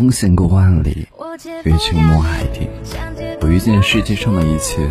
风行过万里越去过海底。我遇见世界上的一切